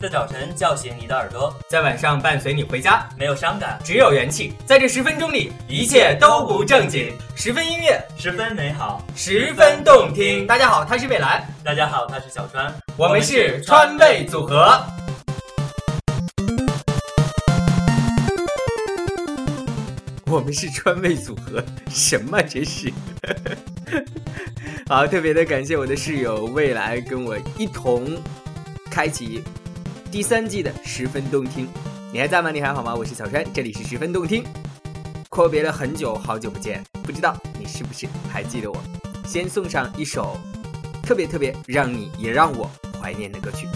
在早晨叫醒你的耳朵，在晚上伴随你回家。没有伤感，只有元气。在这十分钟里，一切都不正经。十分音乐，十分美好，十分动听。大家好，他是未来。大家好，他是小川。我们是川味组合。我们是川味组合，什么这是？好，特别的感谢我的室友未来跟我一同开启第三季的十分动听。你还在吗？你还好吗？我是小川，这里是十分动听。阔别了很久，好久不见，不知道你是不是还记得我？先送上一首特别特别让你也让我怀念的歌曲。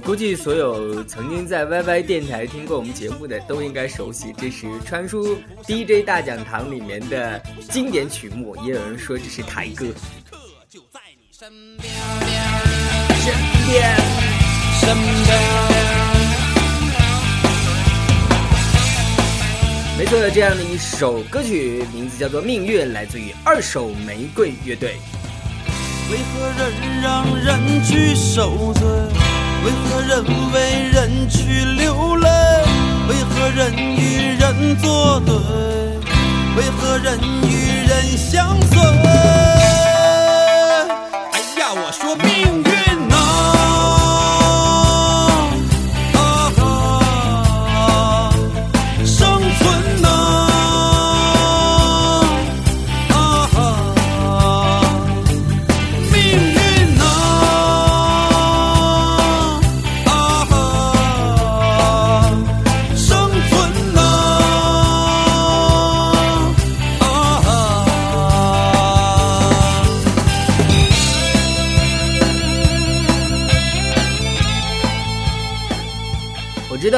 估计所有曾经在 YY 电台听过我们节目的都应该熟悉，这是传说 DJ 大讲堂里面的经典曲目，也有人说这是台歌。没错的，这样的一首歌曲，名字叫做《命运》，来自于二手玫瑰乐队。为何人让人去受罪？为何人为人去流泪？为何人与人作对？为何人与人相随？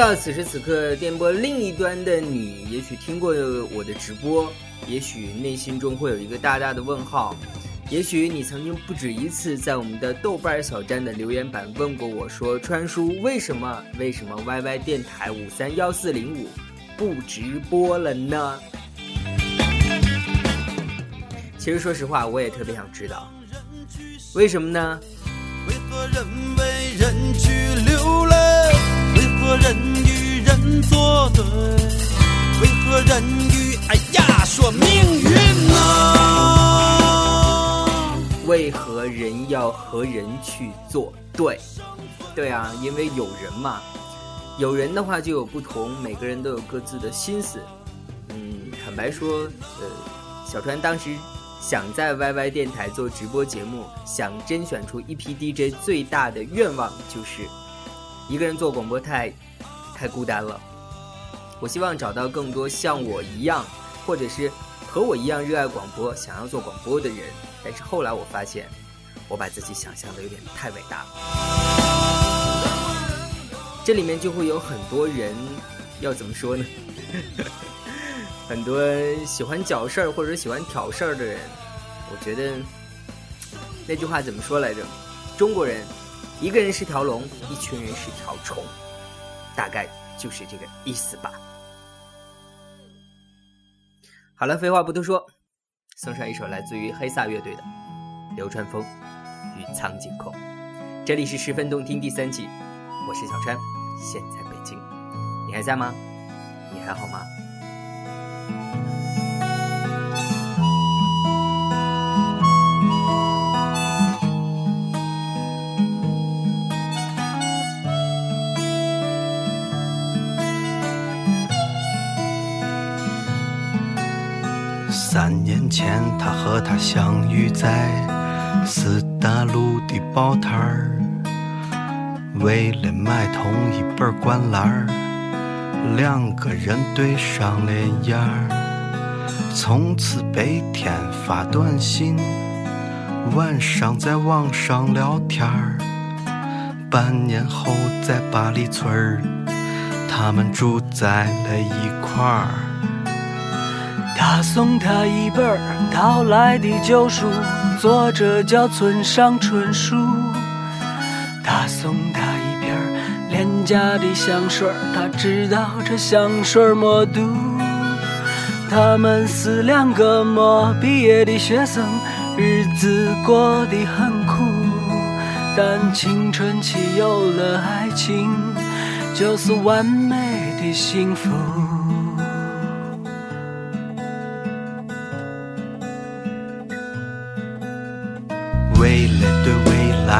道此时此刻电波另一端的你，也许听过我的直播，也许内心中会有一个大大的问号，也许你曾经不止一次在我们的豆瓣小站的留言板问过我说：“川叔，为什么为什么 YY 电台五三幺四零五不直播了呢？”其实说实话，我也特别想知道，为什么呢？为何人为人去流泪？为何人对？为何人与哎呀说命运呢？为何人要和人去作对？对啊，因为有人嘛，有人的话就有不同，每个人都有各自的心思。嗯，坦白说，呃，小川当时想在 YY 电台做直播节目，想甄选出一批 DJ，最大的愿望就是。一个人做广播太，太孤单了。我希望找到更多像我一样，或者是和我一样热爱广播、想要做广播的人。但是后来我发现，我把自己想象的有点太伟大了。这里面就会有很多人，要怎么说呢？很多喜欢搅事儿或者喜欢挑事儿的人。我觉得那句话怎么说来着？中国人。一个人是条龙，一群人是条虫，大概就是这个意思吧。好了，废话不多说，送上一首来自于黑撒乐队的《流川枫与苍井空》。这里是十分动听第三季，我是小川，现在北京，你还在吗？你还好吗？前，他和她相遇在四大路的报摊儿，为了买同一本灌篮儿，两个人对上了眼儿，从此白天发短信，晚上在网上聊天儿。半年后，在八里村儿，他们住在了一块儿。他送她一本儿淘来的旧书，作者叫村上春树。他送她一瓶廉价的香水儿，他知道这香水儿没毒。他们是两个没毕业的学生，日子过得很苦，但青春期有了爱情，就是完美的幸福。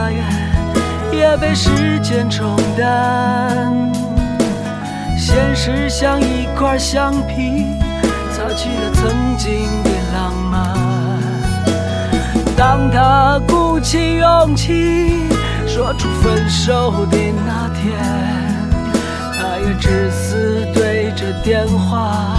拉远，也被时间冲淡。现实像一块橡皮，擦去了曾经的浪漫。当他鼓起勇气说出分手的那天，他也只是对着电话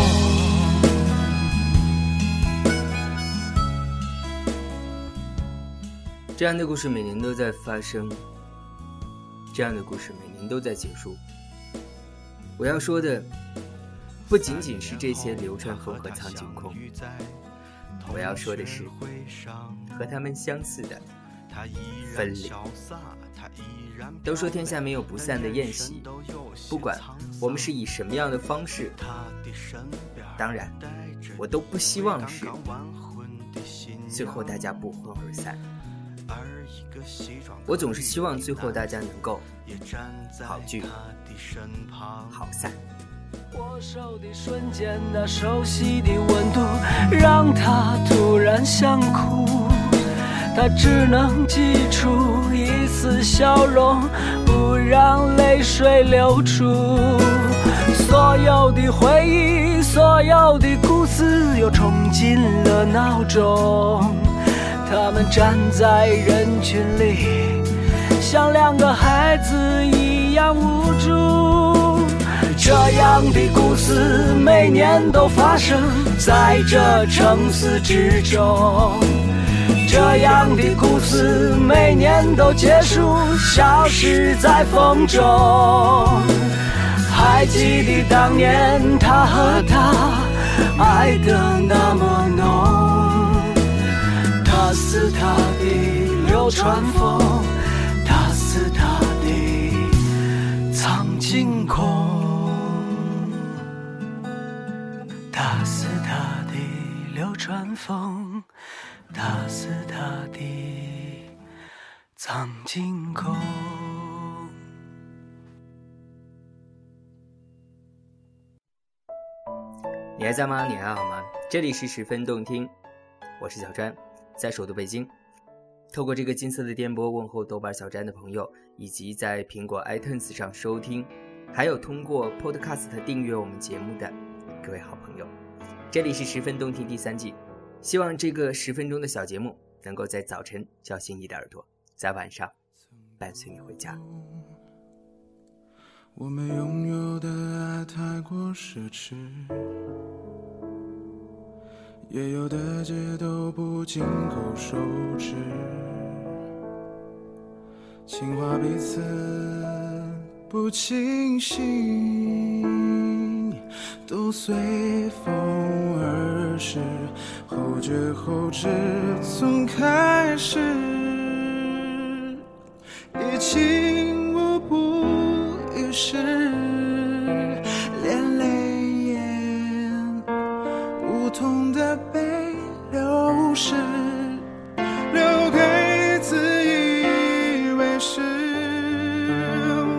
这样的故事每年都在发生，这样的故事每年都在结束。我要说的不仅仅是这些流川枫和苍井空，我要说的是和他们相似的分离。都说天下没有不散的宴席，不管我们是以什么样的方式，当然我都不希望是最后大家不欢而散。我总是希望最后大家能够好聚好散。握手的瞬间，那熟悉的温度让他突然想哭，他只能挤出一丝笑容，不让泪水流出。所有的回忆，所有的故事，又冲进了脑中。他们站在人群里，像两个孩子一样无助。这样的故事每年都发生在这城市之中，这样的故事每年都结束，消失在风中。还记得当年他和她爱得那么浓。他是他的流川枫，他是他的苍井空，他是他的流川枫，他是他的苍井空。你还在吗？你还好吗？这里是十分动听，我是小专。在首都北京，透过这个金色的电波问候豆瓣小站的朋友，以及在苹果 iTunes 上收听，还有通过 Podcast 订阅我们节目的各位好朋友，这里是十分动听第三季，希望这个十分钟的小节目能够在早晨叫醒你的耳朵，在晚上伴随你回家。我们拥有的爱太过奢侈，也有的街都不经口手指，情话彼此不清醒，都随风而逝，后知后知从开始，痛的被流逝，留给自以为是。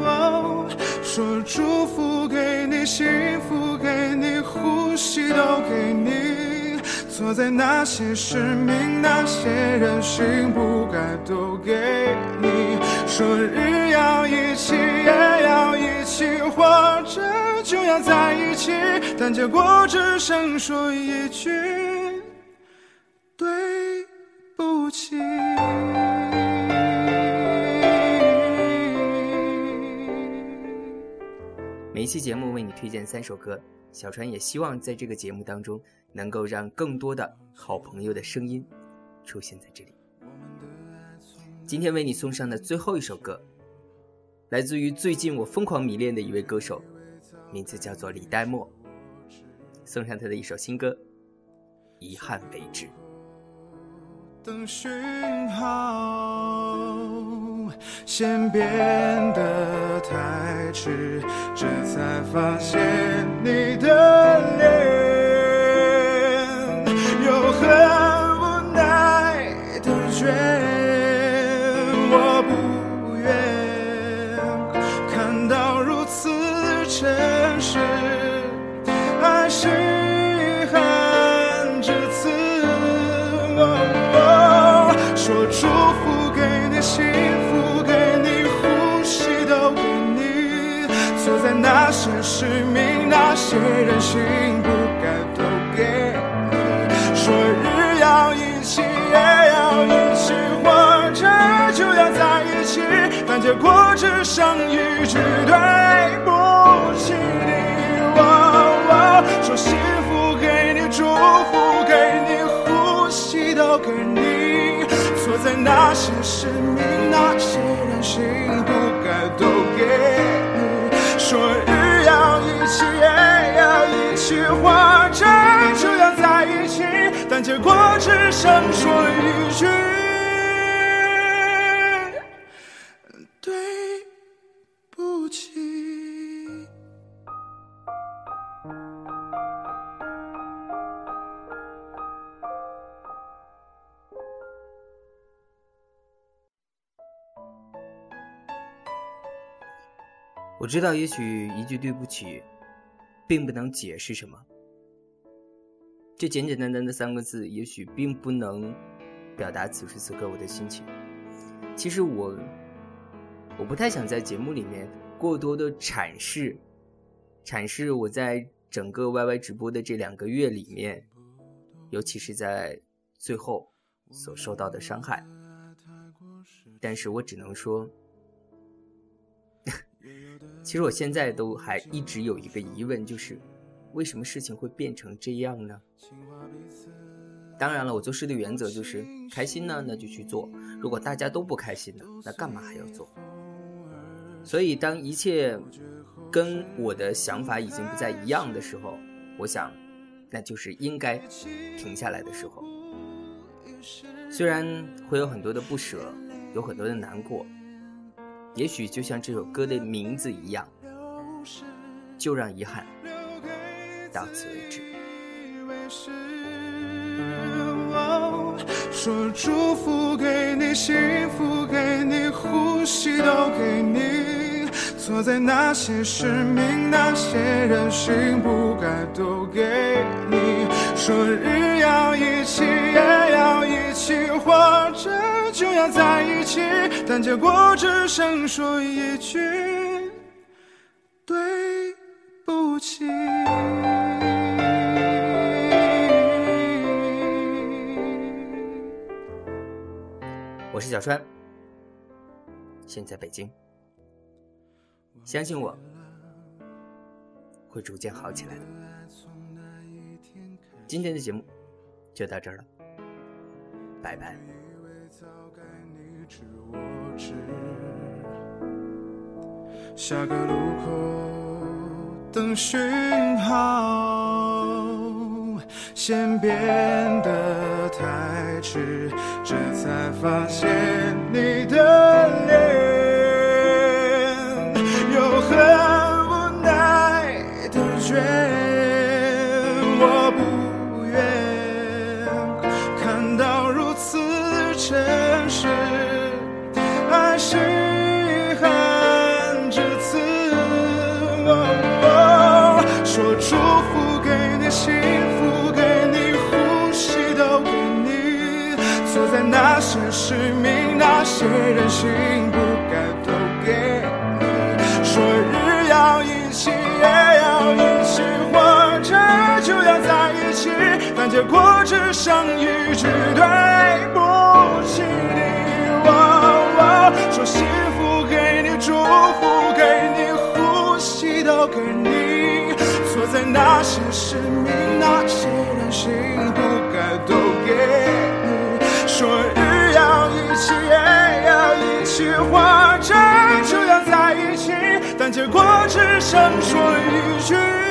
哦说祝福给你，幸福给你，呼吸都给你。错在那些使命，那些人心不该都给你。说日要一起，夜要一起，活着就要在一起，但结果只剩说一句对不起。每一期节目为你推荐三首歌，小川也希望在这个节目当中能够让更多的好朋友的声音出现在这里。今天为你送上的最后一首歌，来自于最近我疯狂迷恋的一位歌手，名字叫做李代沫，送上他的一首新歌《遗憾为止》。等讯号，先变得太迟，这才发现你的说祝福给你，幸福给你，呼吸都给你。错在那些使命，那些任性不该都给你。说日要一起，夜要一起，活着就要在一起，但结果只剩一句对不起你。哦哦说幸福给你，祝福给你，呼吸都给你。在那些使命，那些人心不该都给你。说日要一起，夜要一起，活着就要在一起，但结果只剩说一句我知道，也许一句对不起，并不能解释什么。这简简单单的三个字，也许并不能表达此时此刻我的心情。其实我，我不太想在节目里面过多的阐释，阐释我在整个 YY 直播的这两个月里面，尤其是在最后所受到的伤害。但是我只能说。其实我现在都还一直有一个疑问，就是为什么事情会变成这样呢？当然了，我做事的原则就是开心呢，那就去做；如果大家都不开心呢，那干嘛还要做？所以，当一切跟我的想法已经不再一样的时候，我想，那就是应该停下来的时候。虽然会有很多的不舍，有很多的难过。也许就像这首歌的名字一样，就让遗憾到此为止。说祝福给你，幸福给你，呼吸都给你。错在那些使命，那些人心不该都给你。说日要一起，夜要一起，活着就要在一起，但结果只剩说一句对不起。我是小川，现在北京。相信我，会逐渐好起来的。今天的节目就到这儿了，拜拜。下个路口等讯号，先变得太迟，这才发现你的脸，些使命，那些任性，不该都给你。说日要一起，夜要一起，活着就要在一起，但结果只剩一句对不起你。哦哦说幸福给你，祝福给你，呼吸都给你，错在那些使命，那些任性，不该都结果只想说一句